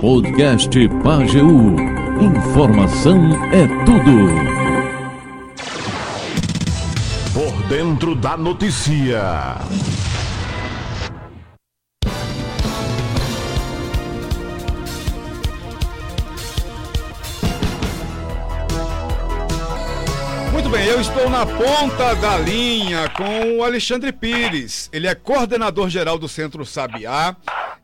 Podcast Pageu. Informação é tudo. Por dentro da notícia. Muito bem, eu estou na ponta da linha com o Alexandre Pires. Ele é coordenador geral do Centro Sabiá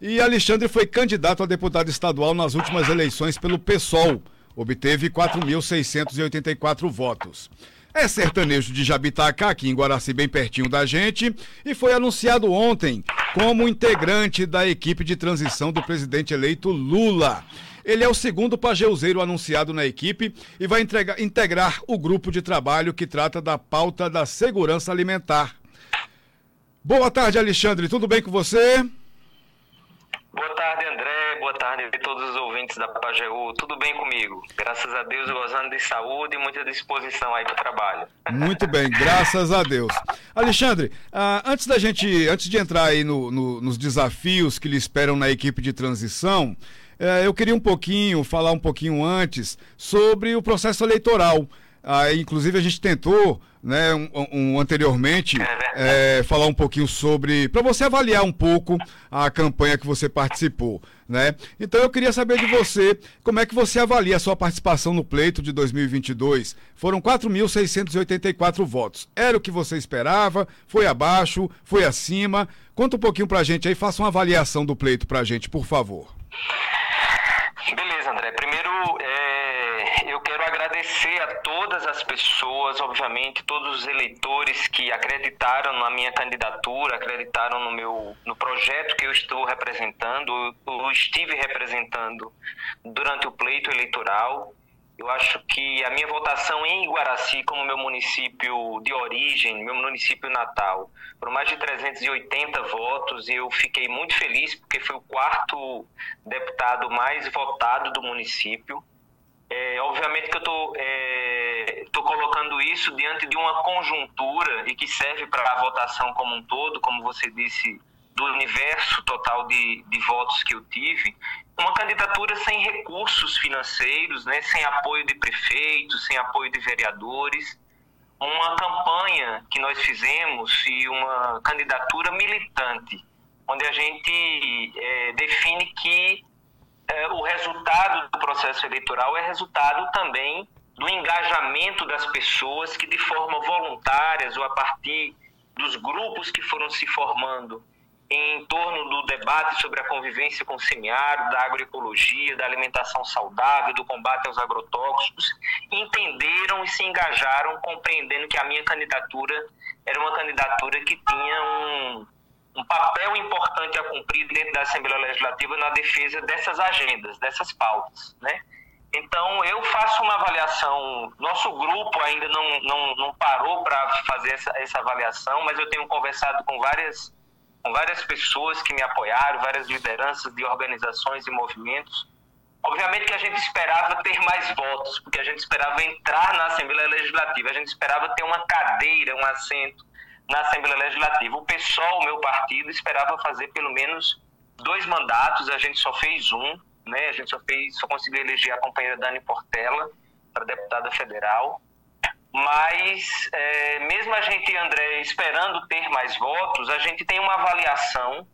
e Alexandre foi candidato a deputado estadual nas últimas eleições pelo PSOL. Obteve 4.684 votos. É sertanejo de Jabitacá, aqui em Guaraci, bem pertinho da gente, e foi anunciado ontem como integrante da equipe de transição do presidente eleito Lula. Ele é o segundo pageuzeiro anunciado na equipe e vai entregar, integrar o grupo de trabalho que trata da pauta da segurança alimentar. Boa tarde, Alexandre. Tudo bem com você? Boa tarde, a todos os ouvintes da Pajeú. Tudo bem comigo? Graças a Deus, gozando de saúde e muita disposição aí para o trabalho. Muito bem, graças a Deus. Alexandre, ah, antes da gente, antes de entrar aí no, no, nos desafios que lhe esperam na equipe de transição, eh, eu queria um pouquinho, falar um pouquinho antes sobre o processo eleitoral. Ah, inclusive a gente tentou, né, um, um anteriormente, é, falar um pouquinho sobre, para você avaliar um pouco a campanha que você participou, né? Então eu queria saber de você, como é que você avalia a sua participação no pleito de 2022? Foram 4.684 votos. Era o que você esperava? Foi abaixo? Foi acima? Conta um pouquinho pra gente aí, faça uma avaliação do pleito pra gente, por favor. Beleza, André. Primeiro, é, agradecer a todas as pessoas, obviamente, todos os eleitores que acreditaram na minha candidatura, acreditaram no meu no projeto que eu estou representando, eu estive representando durante o pleito eleitoral. Eu acho que a minha votação em Iguaraci, como meu município de origem, meu município natal, foram mais de 380 votos e eu fiquei muito feliz porque foi o quarto deputado mais votado do município. É, obviamente que eu estou é, colocando isso diante de uma conjuntura e que serve para a votação como um todo, como você disse, do universo total de, de votos que eu tive, uma candidatura sem recursos financeiros, né, sem apoio de prefeitos, sem apoio de vereadores, uma campanha que nós fizemos e uma candidatura militante, onde a gente é, define que o resultado do processo eleitoral é resultado também do engajamento das pessoas que de forma voluntárias ou a partir dos grupos que foram se formando em torno do debate sobre a convivência com o semiárido, da agroecologia, da alimentação saudável, do combate aos agrotóxicos, entenderam e se engajaram compreendendo que a minha candidatura era uma candidatura que tinha um, um papel importante a cumprir dentro da Assembleia Legislativa na defesa dessas agendas, dessas pautas, né? Então, eu faço uma avaliação. Nosso grupo ainda não, não, não parou para fazer essa, essa avaliação, mas eu tenho conversado com várias com várias pessoas que me apoiaram, várias lideranças de organizações e movimentos. Obviamente que a gente esperava ter mais votos, porque a gente esperava entrar na Assembleia Legislativa, a gente esperava ter uma cadeira, um assento na Assembleia Legislativa. O PSOL, meu partido, esperava fazer pelo menos dois mandatos, a gente só fez um, né? A gente só fez, só conseguiu eleger a companheira Dani Portela para deputada federal mas é, mesmo a gente, André, esperando ter mais votos, a gente tem uma avaliação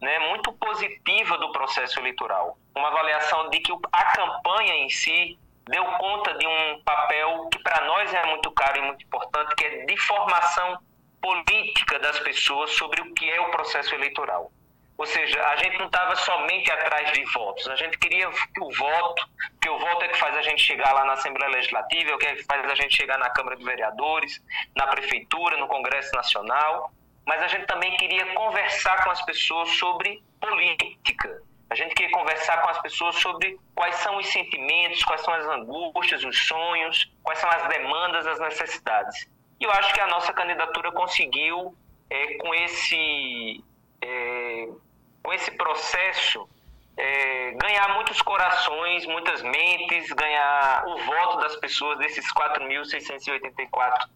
né, muito positiva do processo eleitoral. Uma avaliação de que a campanha em si deu conta de um papel que para nós é muito caro e muito importante, que é de formação política das pessoas sobre o que é o processo eleitoral. Ou seja, a gente não estava somente atrás de votos, a gente queria que o voto, que o voto é que faz a gente chegar lá na Assembleia Legislativa, é o que faz a gente chegar na Câmara de Vereadores, na Prefeitura, no Congresso Nacional, mas a gente também queria conversar com as pessoas sobre política. A gente queria conversar com as pessoas sobre quais são os sentimentos, quais são as angústias, os sonhos, quais são as demandas, as necessidades. E eu acho que a nossa candidatura conseguiu, é, com esse é, com esse processo, é, ganhar muitos corações, muitas mentes, ganhar o voto das pessoas, desses 4.684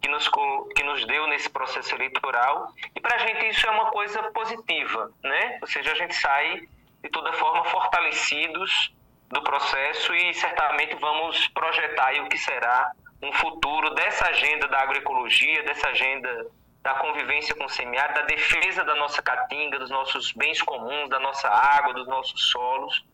que nos, que nos deu nesse processo eleitoral. E para a gente isso é uma coisa positiva, né? Ou seja, a gente sai de toda forma, fortalecidos do processo e certamente vamos projetar o que será um futuro dessa agenda da agroecologia, dessa agenda da convivência com o semiárido, da defesa da nossa caatinga, dos nossos bens comuns, da nossa água, dos nossos solos,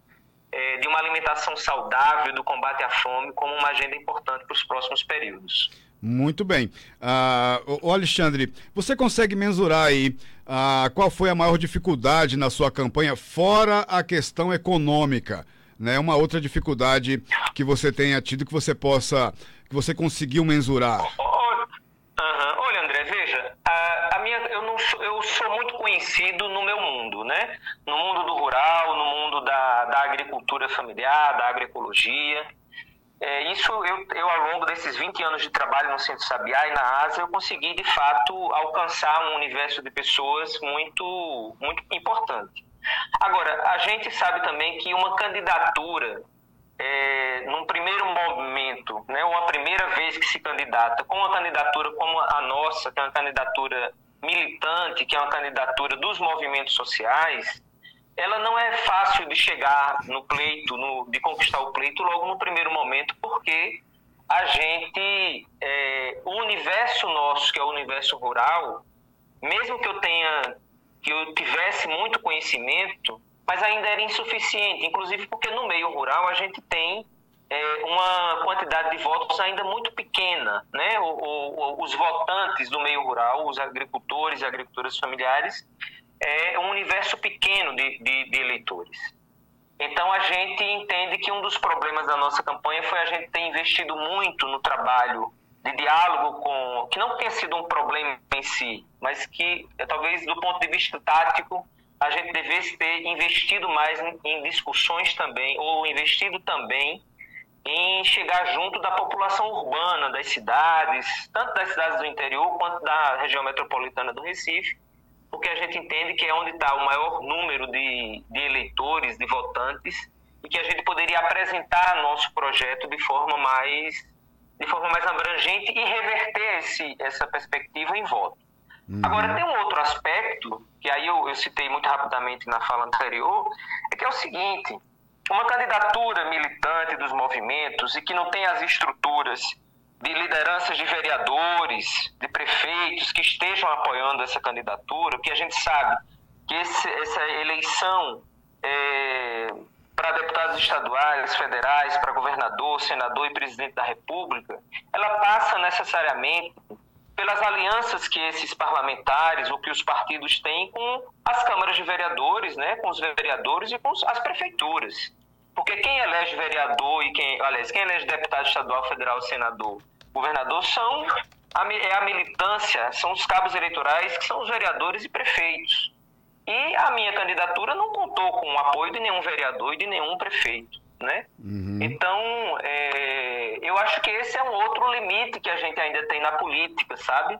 é, de uma alimentação saudável, do combate à fome, como uma agenda importante para os próximos períodos. Muito bem. Uh, Alexandre, você consegue mensurar aí uh, qual foi a maior dificuldade na sua campanha, fora a questão econômica? Né? Uma outra dificuldade que você tenha tido que você possa, que você conseguiu mensurar? Olha, André, veja, a, a minha, eu, não sou, eu sou muito conhecido no meu mundo, né? No mundo do rural, no mundo da, da agricultura familiar, da agroecologia. É, isso eu, eu, ao longo desses 20 anos de trabalho no Centro Sabiá e na ASA, eu consegui, de fato, alcançar um universo de pessoas muito, muito importante. Agora, a gente sabe também que uma candidatura, é, num primeiro momento, né, uma primeira vez que se candidata, com uma candidatura como a nossa, que é uma candidatura militante, que é uma candidatura dos movimentos sociais, ela não é fácil de chegar no pleito, no, de conquistar o pleito logo no primeiro momento, porque a gente, é, o universo nosso, que é o universo rural, mesmo que eu tenha, que eu tivesse muito conhecimento, mas ainda era insuficiente, inclusive porque no meio rural a gente tem é, uma quantidade de votos ainda muito pequena, né? O, o, os votantes do meio rural, os agricultores e agricultoras familiares, é um universo pequeno de, de, de eleitores. Então a gente entende que um dos problemas da nossa campanha foi a gente ter investido muito no trabalho de diálogo com que não tenha sido um problema em si, mas que talvez do ponto de vista tático a gente devesse ter investido mais em, discussões também ou investido também em chegar junto da população urbana das cidades, tanto das cidades do interior quanto da região metropolitana do Recife, porque a gente entende que é onde está o maior número de, de eleitores, de votantes, e que a gente poderia apresentar nosso projeto de forma mais de forma mais abrangente e reverter esse, essa perspectiva em voto. Uhum. Agora, tem um outro aspecto, que aí eu, eu citei muito rapidamente na fala anterior, é que é o seguinte, uma candidatura militante dos movimentos e que não tem as estruturas de lideranças de vereadores, de prefeitos que estejam apoiando essa candidatura, porque a gente sabe que esse, essa eleição é, para deputados estaduais, federais, para governador, senador e presidente da República, ela passa necessariamente pelas alianças que esses parlamentares ou que os partidos têm com as câmaras de vereadores, né, com os vereadores e com as prefeituras. Porque quem elege vereador e quem, aliás, quem elege deputado estadual, federal, senador governador são a, é a militância, são os cabos eleitorais que são os vereadores e prefeitos. E a minha candidatura não contou com o apoio de nenhum vereador e de nenhum prefeito. Né? Uhum. Então, é, eu acho que esse é um outro limite que a gente ainda tem na política, sabe?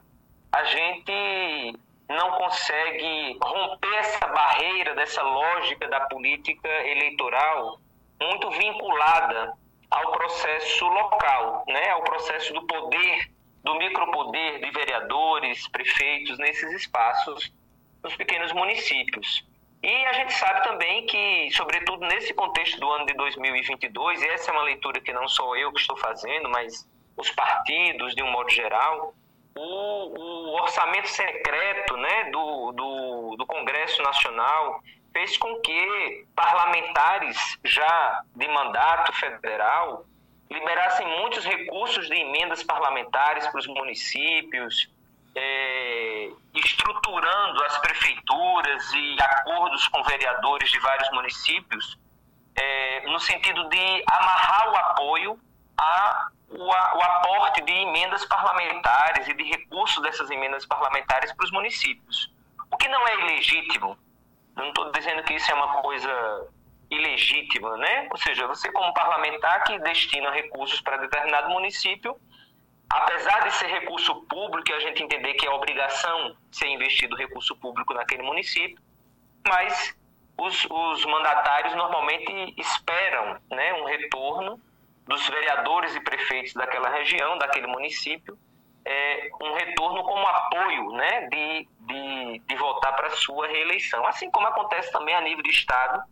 A gente não consegue romper essa barreira dessa lógica da política eleitoral muito vinculada ao processo local, né, ao processo do poder, do micropoder de vereadores, prefeitos nesses espaços nos pequenos municípios. E a gente sabe também que, sobretudo nesse contexto do ano de 2022, e essa é uma leitura que não sou eu que estou fazendo, mas os partidos, de um modo geral, o, o orçamento secreto né, do, do, do Congresso Nacional fez com que parlamentares já de mandato federal liberassem muitos recursos de emendas parlamentares para os municípios, é, estruturando as prefeituras e acordos com vereadores de vários municípios, é, no sentido de amarrar o apoio a o, o aporte de emendas parlamentares e de recursos dessas emendas parlamentares para os municípios. O que não é ilegítimo, não estou dizendo que isso é uma coisa ilegítima, né? Ou seja, você como parlamentar que destina recursos para determinado município, apesar de ser recurso público a gente entender que é obrigação ser investido recurso público naquele município, mas os, os mandatários normalmente esperam né, um retorno dos vereadores e prefeitos daquela região, daquele município, é, um retorno como apoio né, de, de, de voltar para a sua reeleição. Assim como acontece também a nível de Estado,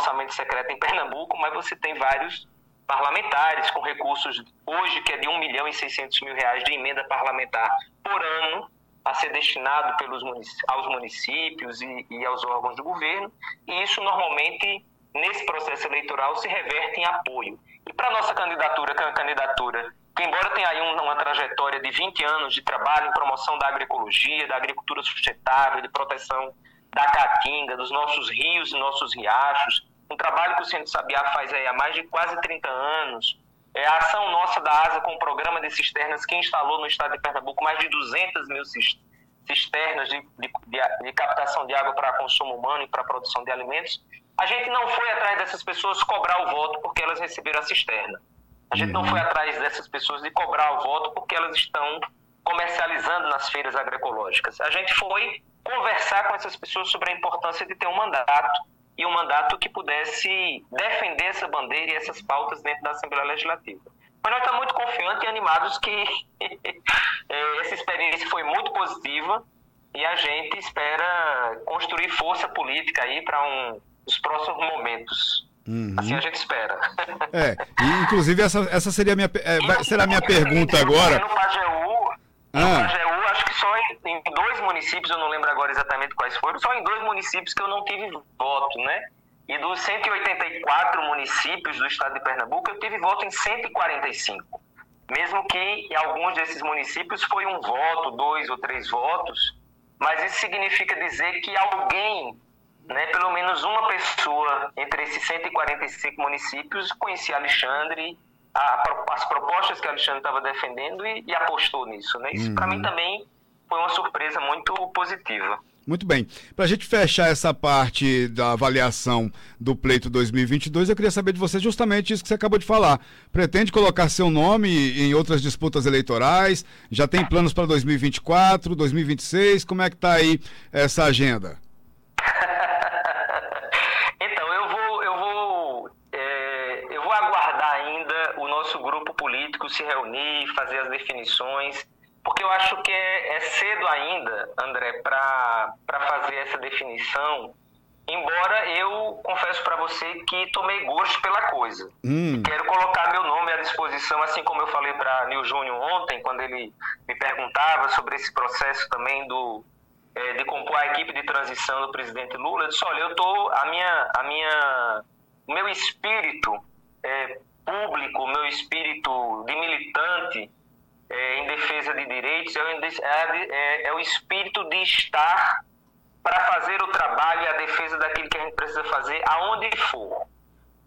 orçamento secreto em Pernambuco, mas você tem vários parlamentares com recursos hoje que é de 1 milhão e 600 mil reais de emenda parlamentar por ano a ser destinado pelos aos municípios e, e aos órgãos do governo, e isso normalmente nesse processo eleitoral se reverte em apoio. E para a nossa candidatura, que é uma candidatura que, embora tenha aí uma trajetória de 20 anos de trabalho em promoção da agroecologia, da agricultura sustentável, de proteção da caatinga, dos nossos rios e nossos riachos, um trabalho que o Centro Sabiá faz aí há mais de quase 30 anos, é a ação nossa da ASA com o programa de cisternas que instalou no estado de Pernambuco mais de 200 mil cisternas de, de, de, captação de água para consumo humano e para produção de alimentos, a gente não foi atrás dessas pessoas cobrar o voto porque elas receberam a cisterna. A gente não uhum. foi atrás dessas pessoas de cobrar o voto porque elas estão comercializando nas feiras agroecológicas. A gente foi conversar com essas pessoas sobre a importância de ter um mandato e um mandato que pudesse defender essa bandeira e essas pautas dentro da Assembleia Legislativa. Mas nós estamos muito confiantes e animados que eh, essa experiência foi muito positiva e a gente espera construir força política aí para um, os próximos momentos. Uhum. Assim a gente espera. É, e, inclusive essa, essa seria a minha, é, será a minha pergunta agora. No Pajeú, ah. Pajeú, acho que só em, em, dois municípios, eu não lembro agora exatamente quais foram, só em dois municípios que eu não tive voto, né? E dos 184 municípios do estado de Pernambuco, eu tive voto em 145. Mesmo que em alguns desses municípios foi um voto, dois ou três votos, mas isso significa dizer que alguém né, pelo menos uma pessoa entre esses 145 municípios conhecia Alexandre, a, as propostas que Alexandre estava defendendo e, e, apostou nisso. Né? Isso, uhum. para mim, também foi uma surpresa muito positiva. Muito bem. Para a gente fechar essa parte da avaliação do pleito 2022, eu queria saber de você justamente isso que você acabou de falar. Pretende colocar seu nome em outras disputas eleitorais? Já tem planos para 2024, 2026? Como é que está aí essa agenda? Político se reunir, fazer as definições, porque eu acho que é, é cedo ainda, André, para fazer essa definição. Embora eu confesso para você que tomei gosto pela coisa. Hum. Quero colocar meu nome à disposição, assim como eu falei para Nil Júnior ontem, quando ele me perguntava sobre esse processo também do, é, de compor a equipe de transição do presidente Lula. Eu disse: olha, eu tô a minha, a minha, o meu espírito é, público, meu espírito de militante é, em defesa de direitos é, é, é, é o espírito de estar para fazer o trabalho e a defesa daquilo que a gente precisa fazer aonde for.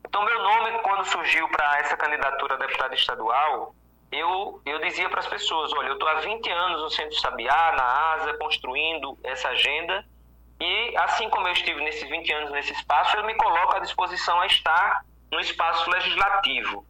Então, meu nome, quando surgiu para essa candidatura a deputado estadual, eu, eu dizia para as pessoas: olha, eu estou há 20 anos no Centro Sabiá, na ASA, construindo essa agenda, e assim como eu estive nesses 20 anos nesse espaço, eu me coloco à disposição a estar no espaço legislativo.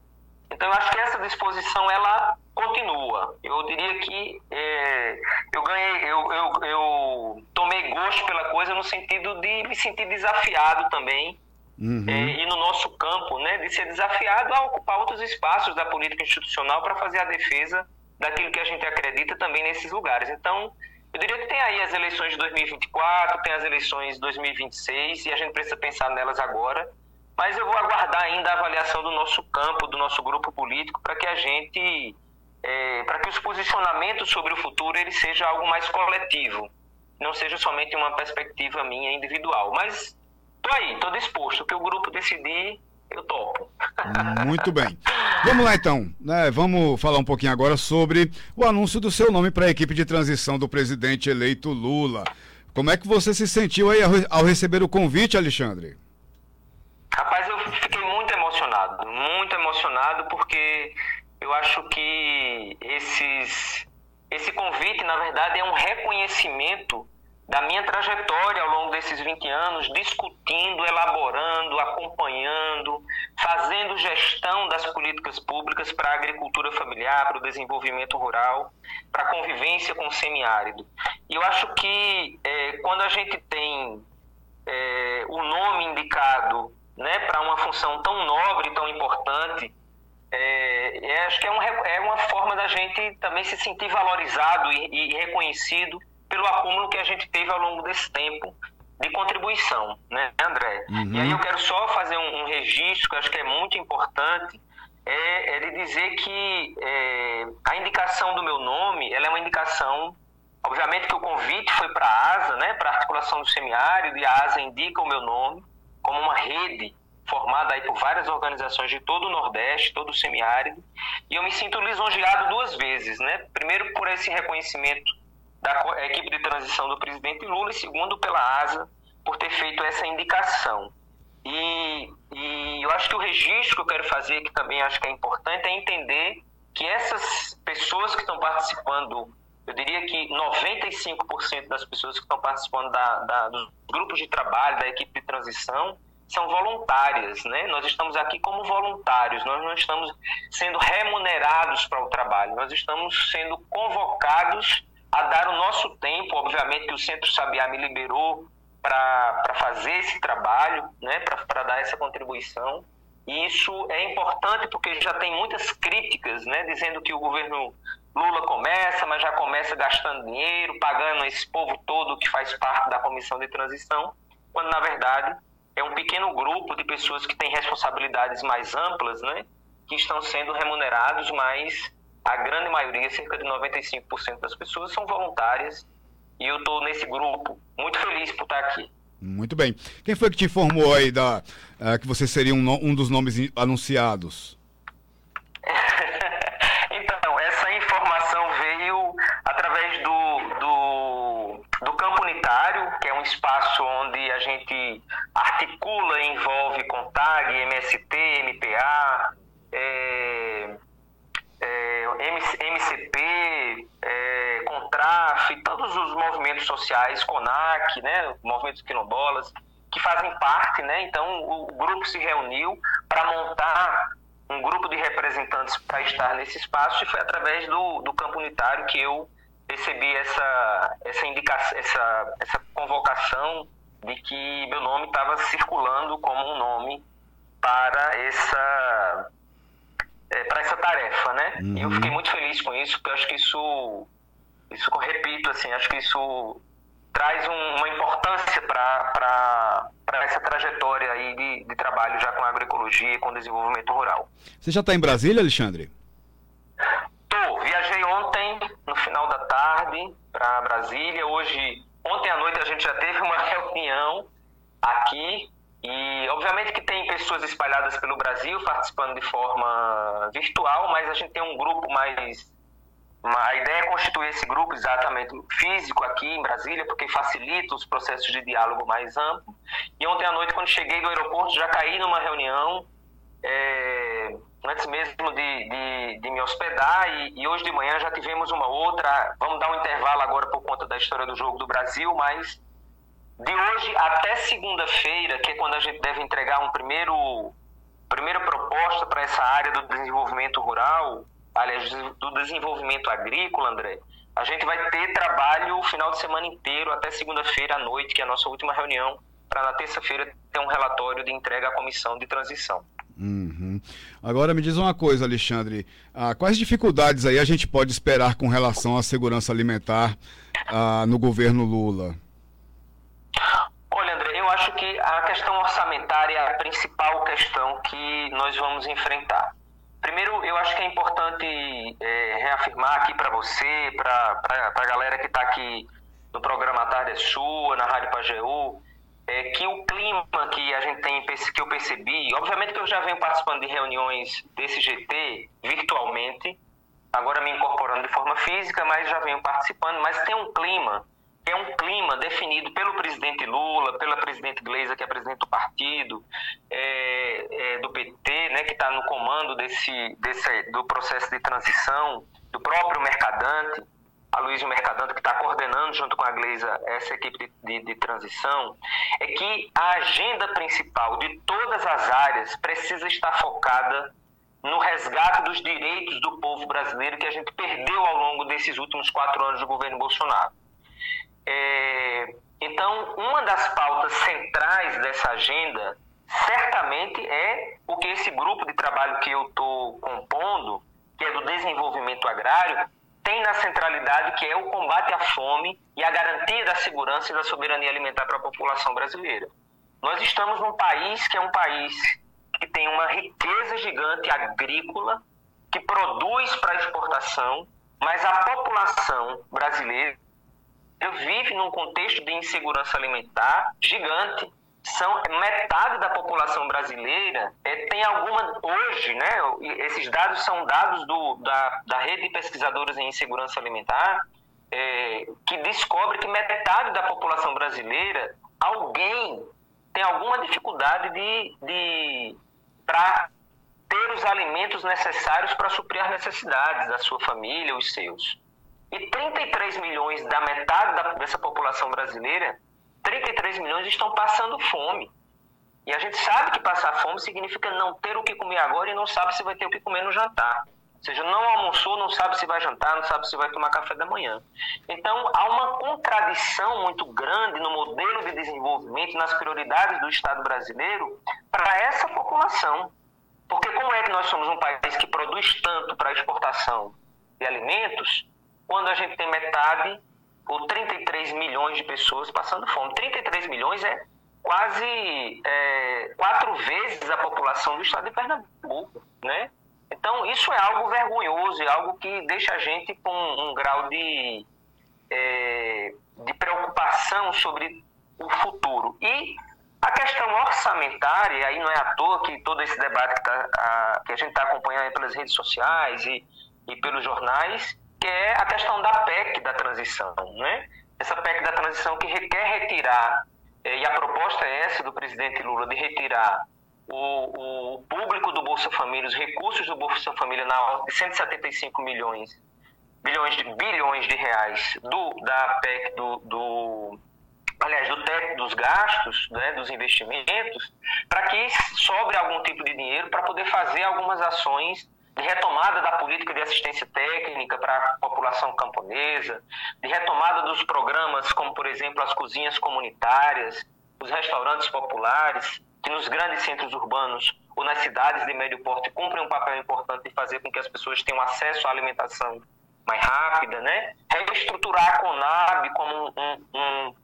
Então, eu acho que essa disposição ela continua. Eu diria que é, eu ganhei, eu, eu, eu, tomei gosto pela coisa no sentido de me sentir desafiado também. Uhum. É, e no nosso campo, né, de ser desafiado a ocupar outros espaços da política institucional para fazer a defesa daquilo que a gente acredita também nesses lugares. Então, eu diria que tem aí as eleições de 2024, tem as eleições de 2026 e a gente precisa pensar nelas agora mas eu vou aguardar ainda a avaliação do nosso campo, do nosso grupo político, para que a gente, é, para que os posicionamentos sobre o futuro ele seja algo mais coletivo, não seja somente uma perspectiva minha individual. Mas tô aí, tô disposto. O que o grupo decidir, eu topo. Muito bem. Vamos lá então, né? Vamos falar um pouquinho agora sobre o anúncio do seu nome para a equipe de transição do presidente eleito Lula. Como é que você se sentiu aí ao receber o convite, Alexandre? Rapaz, eu fiquei muito emocionado, muito emocionado, porque eu acho que esses, esse convite, na verdade, é um reconhecimento da minha trajetória ao longo desses 20 anos, discutindo, elaborando, acompanhando, fazendo gestão das políticas públicas para a agricultura familiar, para o desenvolvimento rural, para a convivência com o semiárido. E eu acho que é, quando a gente tem é, o nome indicado né, para uma função tão nobre, tão importante, é, é, acho que é, um, é uma forma da gente também se sentir valorizado e, e, reconhecido pelo acúmulo que a gente teve ao longo desse tempo de contribuição, né, André? Uhum. E aí eu quero só fazer um, um, registro que eu acho que é muito importante, é, é de dizer que é, a indicação do meu nome, ela é uma indicação, obviamente que o convite foi para a ASA, né, para a articulação do semiárido, e a ASA indica o meu nome como uma rede formada aí por várias organizações de todo o Nordeste, todo o semiárido, e eu me sinto lisonjeado duas vezes, né? Primeiro por esse reconhecimento da equipe de transição do presidente Lula e segundo pela ASA por ter feito essa indicação. E, e eu acho que o registro que eu quero fazer, que também acho que é importante, é entender que essas pessoas que estão participando, eu diria que 95% das pessoas que estão participando da, da, dos grupos de trabalho, da equipe de transição, são voluntárias, né? Nós estamos aqui como voluntários, nós não estamos sendo remunerados para o trabalho, nós estamos sendo convocados a dar o nosso tempo, obviamente que o Centro Sabiá me liberou para fazer esse trabalho, né? Para dar essa contribuição. E isso é importante porque já tem muitas críticas, né? Dizendo que o governo Lula começa, mas já começa gastando dinheiro, pagando esse povo todo que faz parte da comissão de transição, quando na verdade é um pequeno grupo de pessoas que têm responsabilidades mais amplas, né, que estão sendo remunerados, mas a grande maioria, cerca de 95% das pessoas, são voluntárias e eu estou nesse grupo, muito feliz por estar aqui. Muito bem. Quem foi que te informou aí da, uh, que você seria um, um dos nomes anunciados? então, essa informação veio através do, do, do campo unitário, que é um espaço onde a gente articula e envolve CONTAG, MST, MPA, é, é, MCP, é, CONTRAF, todos os movimentos sociais, CONAC, né, movimentos quilombolas, que fazem parte, né? Então o grupo se reuniu para montar um grupo de representantes para estar nesse espaço e foi através do, do campo unitário que eu recebi essa essa indicação, essa essa convocação de que meu nome estava circulando como um nome para essa é, para essa tarefa, né? Uhum. E eu fiquei muito feliz com isso, porque eu acho que isso, isso repito, assim, acho que isso traz um, uma importância para essa trajetória aí de, de trabalho já com agroecologia e com desenvolvimento rural. Você já está em Brasília, Alexandre? Tô. Viajei ontem, no final da tarde, para Brasília. Hoje, ontem à noite, a gente já teve uma reunião aqui e obviamente que tem pessoas espalhadas pelo Brasil participando de forma virtual, mas a gente tem um grupo mais. A ideia é constituir esse grupo exatamente físico aqui em Brasília, porque facilita os processos de diálogo mais amplo. E ontem à noite, quando cheguei do aeroporto, já caí numa reunião, é, antes mesmo de, de, de me hospedar, e, e hoje de manhã já tivemos uma outra. Vamos dar um intervalo agora por conta da história do jogo do Brasil, mas de hoje até segunda-feira, que é quando a gente deve entregar um primeiro primeira proposta para essa área do desenvolvimento rural, aliás, do desenvolvimento agrícola, André, a gente vai ter trabalho o final de semana inteiro, até segunda-feira à noite, que é a nossa última reunião, para na terça-feira ter um relatório de entrega à comissão de transição. Uhum. Agora me diz uma coisa, Alexandre. Ah, quais dificuldades aí a gente pode esperar com relação à segurança alimentar ah, no governo Lula? Olha, André, eu acho que a questão orçamentária é a principal questão que nós vamos enfrentar. Primeiro, eu acho que é importante é, reafirmar aqui para você, para a galera que está aqui no programa Tarde é Sua, na Rádio Pajeú, é, que o clima que a gente tem, que eu percebi, obviamente que eu já venho participando de reuniões desse GT virtualmente, agora me incorporando de forma física, mas já venho participando, mas tem um clima é um clima definido pelo presidente Lula, pela presidente Gleisa, que é presidente do partido, é, é, do PT, né, que está no comando desse, desse, do processo de transição, do próprio Mercadante, a Luísa Mercadante, que está coordenando junto com a Gleisa essa equipe de, de, de transição, é que a agenda principal de todas as áreas precisa estar focada no resgate dos direitos do povo brasileiro que a gente perdeu ao longo desses últimos quatro anos do governo Bolsonaro. É, então, uma das pautas centrais dessa agenda certamente é o que esse grupo de trabalho que eu estou compondo, que é do desenvolvimento agrário, tem na centralidade que é o combate à fome e a garantia da segurança e da soberania alimentar para a população brasileira. Nós estamos num país que é um país que tem uma riqueza gigante agrícola, que produz para exportação, mas a população brasileira vive num contexto de insegurança alimentar gigante são metade da população brasileira é, tem alguma hoje, né? Esses dados são dados do, da, da rede de pesquisadores em segurança alimentar é, que descobre que metade da população brasileira alguém tem alguma dificuldade de, de para ter os alimentos necessários para suprir as necessidades da sua família, os seus. E 33 milhões da metade da, dessa população brasileira 33 milhões estão passando fome. E a gente sabe que passar fome significa não ter o que comer agora e não sabe se vai ter o que comer no jantar. Ou seja, não almoçou, não sabe se vai jantar, não sabe se vai tomar café da manhã. Então, há uma contradição muito grande no modelo de desenvolvimento, nas prioridades do Estado brasileiro para essa população. Porque como é que nós somos um país que produz tanto para exportação de alimentos, quando a gente tem metade por 33 milhões de pessoas passando fome. 33 milhões é quase é, quatro vezes a população do estado de Pernambuco, né? Então, isso é algo vergonhoso, é algo que deixa a gente com um grau de, é, de preocupação sobre o futuro. E a questão orçamentária, aí não é à toa que todo esse debate que, tá, a, que a gente está acompanhando pelas redes sociais e, e pelos jornais, que é a questão da PEC da transição. Né? Essa PEC da transição que requer retirar, eh, e a proposta é essa do presidente Lula, de retirar o, o público do Bolsa Família, os recursos do Bolsa Família na ordem de 175 milhões, bilhões de, bilhões de reais do, da PEC do, do aliás, do teto dos gastos, né, dos investimentos, para que sobre algum tipo de dinheiro para poder fazer algumas ações de retomada da política de assistência técnica para a população camponesa, de retomada dos programas como, por exemplo, as cozinhas comunitárias, os restaurantes populares, que nos grandes centros urbanos ou nas cidades de médio porte cumprem um papel importante de fazer com que as pessoas tenham acesso à alimentação mais rápida, né? Reestruturar a Conab como um, um,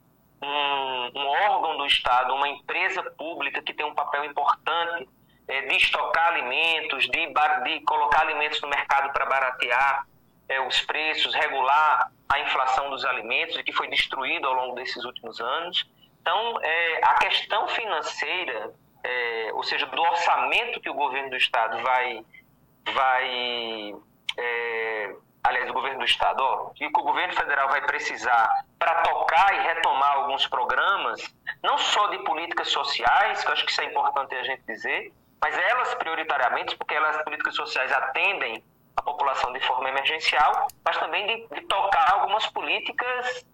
um, um órgão do Estado, uma empresa pública que tem um papel importante é, de estocar alimentos, de, de colocar alimentos no mercado para baratear é, os preços, regular a inflação dos alimentos, que foi destruído ao longo desses últimos anos. Então, é, a questão financeira, é, ou seja, do orçamento que o governo do Estado vai, vai é, aliás, o governo do Estado, ó, que o governo federal vai precisar para tocar e retomar alguns programas, não só de políticas sociais, que eu acho que isso é importante a gente dizer, mas elas prioritariamente, porque elas políticas sociais atendem a população de forma emergencial, mas também de, de tocar algumas políticas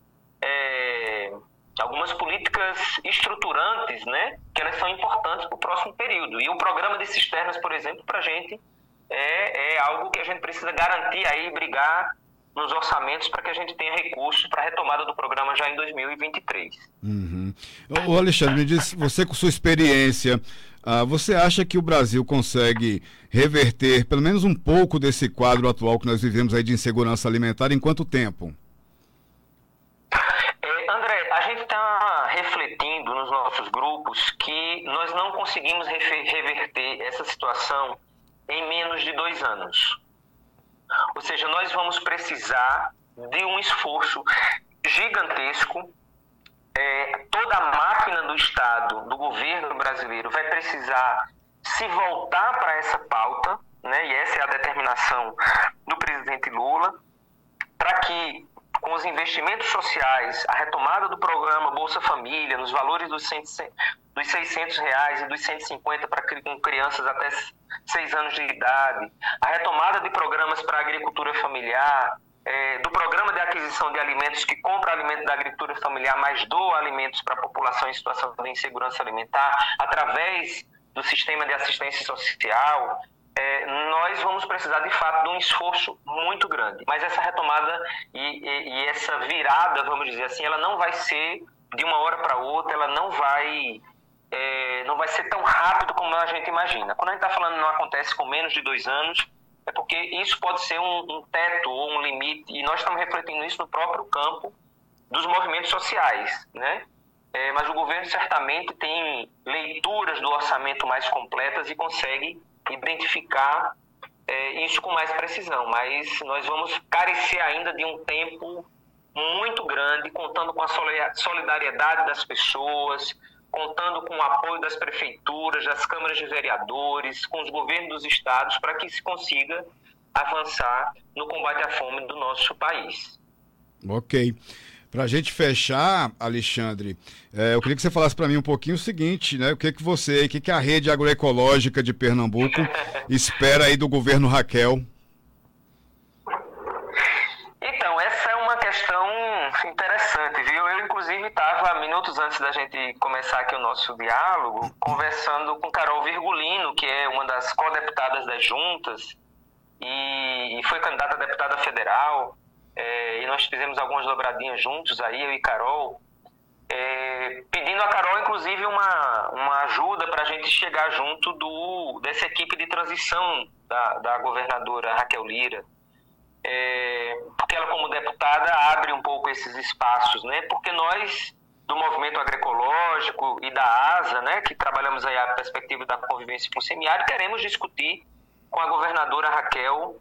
é, algumas políticas estruturantes, né, que elas são importantes para o próximo período. E o programa de cisternas, por exemplo, para a gente é, é algo que a gente precisa garantir aí, brigar nos orçamentos para que a gente tenha recursos para a retomada do programa já em 2023. Uhum. O Alexandre, me diz, você com sua experiência, uh, você acha que o Brasil consegue reverter pelo menos um pouco desse quadro atual que nós vivemos aí de insegurança alimentar em quanto tempo? É, André, a gente está refletindo nos nossos grupos que nós não conseguimos reverter essa situação em menos de dois anos. Ou seja, nós vamos precisar de um esforço gigantesco. É, toda a máquina do Estado, do governo brasileiro, vai precisar se voltar para essa pauta, né, e essa é a determinação do presidente Lula, para que com os investimentos sociais, a retomada do programa Bolsa Família, nos valores dos, 100, dos 600 reais e dos 150 para crianças até 6 anos de idade, a retomada de programas para agricultura familiar, é, do programa de aquisição de alimentos que compra alimentos da agricultura familiar, mas doa alimentos para a população em situação de insegurança alimentar, através do sistema de assistência social, é, nós vamos precisar de fato de um esforço muito grande. Mas essa retomada e, e, e essa virada, vamos dizer assim, ela não vai ser de uma hora para outra, ela não vai é, não vai ser tão rápido como a gente imagina. Quando a gente está falando não acontece com menos de dois anos, é porque isso pode ser um, um teto ou um limite, e nós estamos refletindo isso no próprio campo dos movimentos sociais, né? É, mas o governo certamente tem leituras do orçamento mais completas e consegue identificar é, isso com mais precisão. Mas nós vamos carecer ainda de um tempo muito grande, contando com a solidariedade das pessoas, contando com o apoio das prefeituras, das câmaras de vereadores, com os governos dos estados, para que se consiga avançar no combate à fome do nosso país. Ok. Para a gente fechar, Alexandre, é, eu queria que você falasse para mim um pouquinho o seguinte, né? O que, que você, o que, que a rede agroecológica de Pernambuco espera aí do governo Raquel? Então, essa é questão interessante, viu? Eu, inclusive, estava, minutos antes da gente começar aqui o nosso diálogo, conversando com Carol Virgulino, que é uma das co-deputadas das juntas e, e foi candidata a deputada federal. É, e nós fizemos algumas dobradinhas juntos aí, eu e Carol, é, pedindo a Carol, inclusive, uma, uma ajuda para a gente chegar junto do, dessa equipe de transição da, da governadora Raquel Lira. É, porque ela, como deputada, abre um pouco esses espaços, né? Porque nós, do movimento agroecológico e da ASA, né, que trabalhamos aí a perspectiva da convivência com o semiárido, queremos discutir com a governadora Raquel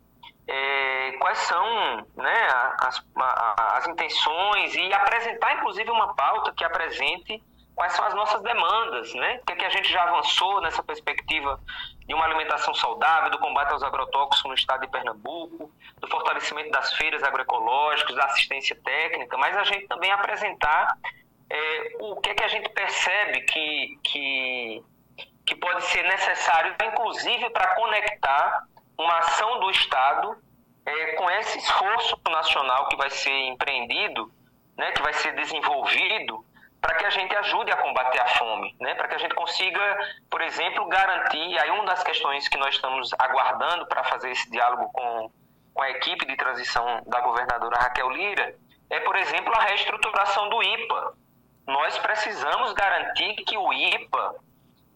é, quais são né, as, as intenções e apresentar, inclusive, uma pauta que apresente quais são as nossas demandas, né? O que, é que a gente já avançou nessa perspectiva de uma alimentação saudável, do combate aos agrotóxicos no estado de Pernambuco, do fortalecimento das feiras agroecológicas, da assistência técnica, mas a gente também apresentar é, o que é que a gente percebe que, que, que pode ser necessário, inclusive para conectar uma ação do Estado é, com esse esforço nacional que vai ser empreendido, né, que vai ser desenvolvido, para que a gente ajude a combater a fome, né, para que a gente consiga, por exemplo, garantir. Aí, uma das questões que nós estamos aguardando para fazer esse diálogo com, com a equipe de transição da governadora Raquel Lira é, por exemplo, a reestruturação do IPA. Nós precisamos garantir que o IPA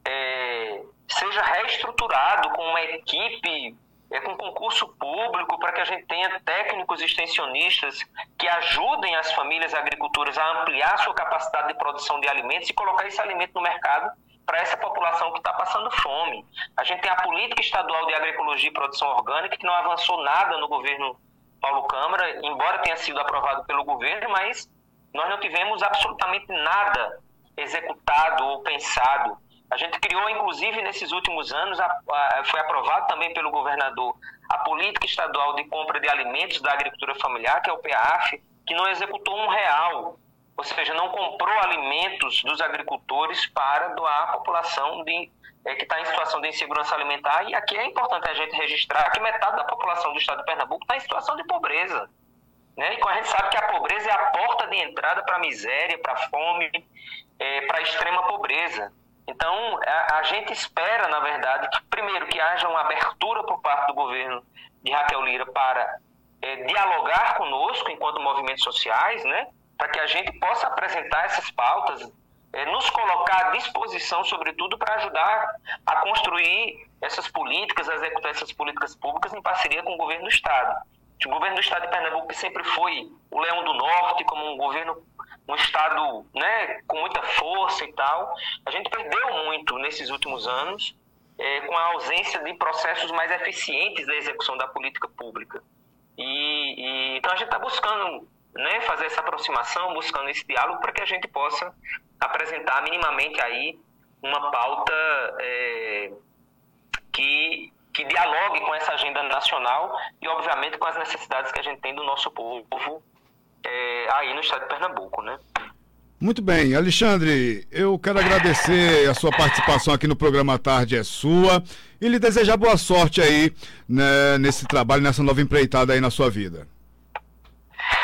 é, seja reestruturado com uma equipe é, com concurso público, para que a gente tenha técnicos extensionistas que ajudem as famílias agricultoras a ampliar sua capacidade de produção de alimentos e colocar esse alimento no mercado para essa população que está passando fome. A gente tem a política estadual de agroecologia e produção orgânica, que não avançou nada no governo Paulo Câmara, embora tenha sido aprovado pelo governo, mas nós não tivemos absolutamente nada executado ou pensado a gente criou, inclusive, nesses últimos anos, a, a, foi aprovado também pelo governador a política estadual de compra de alimentos da agricultura familiar, que é o PAF, que não executou um real, ou seja, não comprou alimentos dos agricultores para doar à população de, é, que está em situação de insegurança alimentar. E aqui é importante a gente registrar que metade da população do estado de Pernambuco está em situação de pobreza. Né? E a gente sabe que a pobreza é a porta de entrada para a miséria, para a fome, é, para a extrema pobreza. Então, a, a, gente espera, na verdade, que, primeiro, que haja uma abertura por parte do governo de Raquel Lira para é, dialogar conosco enquanto movimentos sociais, né, para que a gente possa apresentar essas pautas, é, nos colocar à disposição, sobretudo, para ajudar a construir essas políticas, a executar essas políticas públicas em parceria com o governo do Estado. O governo do Estado de Pernambuco sempre foi o leão do norte, como um governo um Estado né, com muita força e tal. A gente perdeu muito nesses últimos anos é, com a ausência de processos mais eficientes da execução da política pública. E, e então a gente está buscando né, fazer essa aproximação, buscando esse diálogo para que a gente possa apresentar minimamente aí uma pauta é, que, que dialogue com essa agenda nacional e, obviamente, com as necessidades que a gente tem do nosso povo é, aí no estado de Pernambuco, né? Muito bem, Alexandre, eu quero agradecer a sua participação aqui no programa Tarde é Sua e lhe desejar boa sorte aí né, nesse trabalho, nessa nova empreitada aí na sua vida.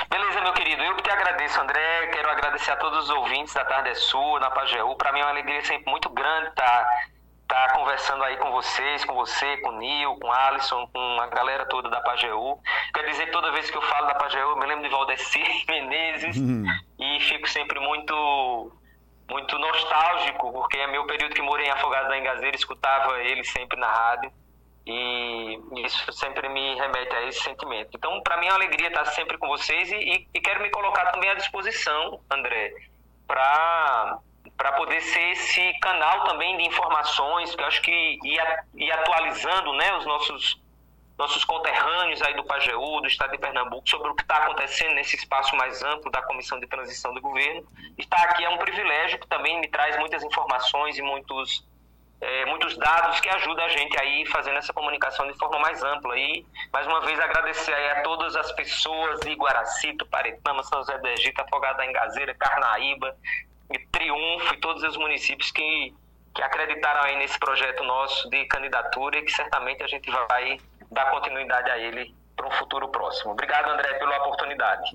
Beleza, meu querido, eu que te agradeço, André, quero agradecer a todos os ouvintes da Tarde é Sua, na Pajeú, para mim é uma alegria sempre muito grande estar estar tá conversando aí com vocês, com você, com o Nil, com o Alisson, com a galera toda da Pajeú. Quer dizer, toda vez que eu falo da Pajeú, eu me lembro de Valdeci Menezes uhum. e fico sempre muito muito nostálgico, porque é meu período que morei em Afogado da Engazeira, escutava ele sempre na rádio. e isso sempre me remete a esse sentimento. Então, para mim é uma alegria estar sempre com vocês e, e, e quero me colocar também à disposição, André, para para poder ser esse canal também de informações, que acho que ia atualizando né, os nossos, nossos conterrâneos aí do Pajeú, do Estado de Pernambuco, sobre o que está acontecendo nesse espaço mais amplo da Comissão de Transição do Governo. Estar aqui é um privilégio que também me traz muitas informações e muitos é, muitos dados que ajudam a gente aí fazendo essa comunicação de forma mais ampla. E, mais uma vez, agradecer aí a todas as pessoas de Guaracito, Paretama, São José do Egito, Afogado da Engazeira, Carnaíba, e Triunfo e todos os municípios que, que acreditaram aí nesse projeto nosso de candidatura e que certamente a gente vai dar continuidade a ele para um futuro próximo. Obrigado, André, pela oportunidade.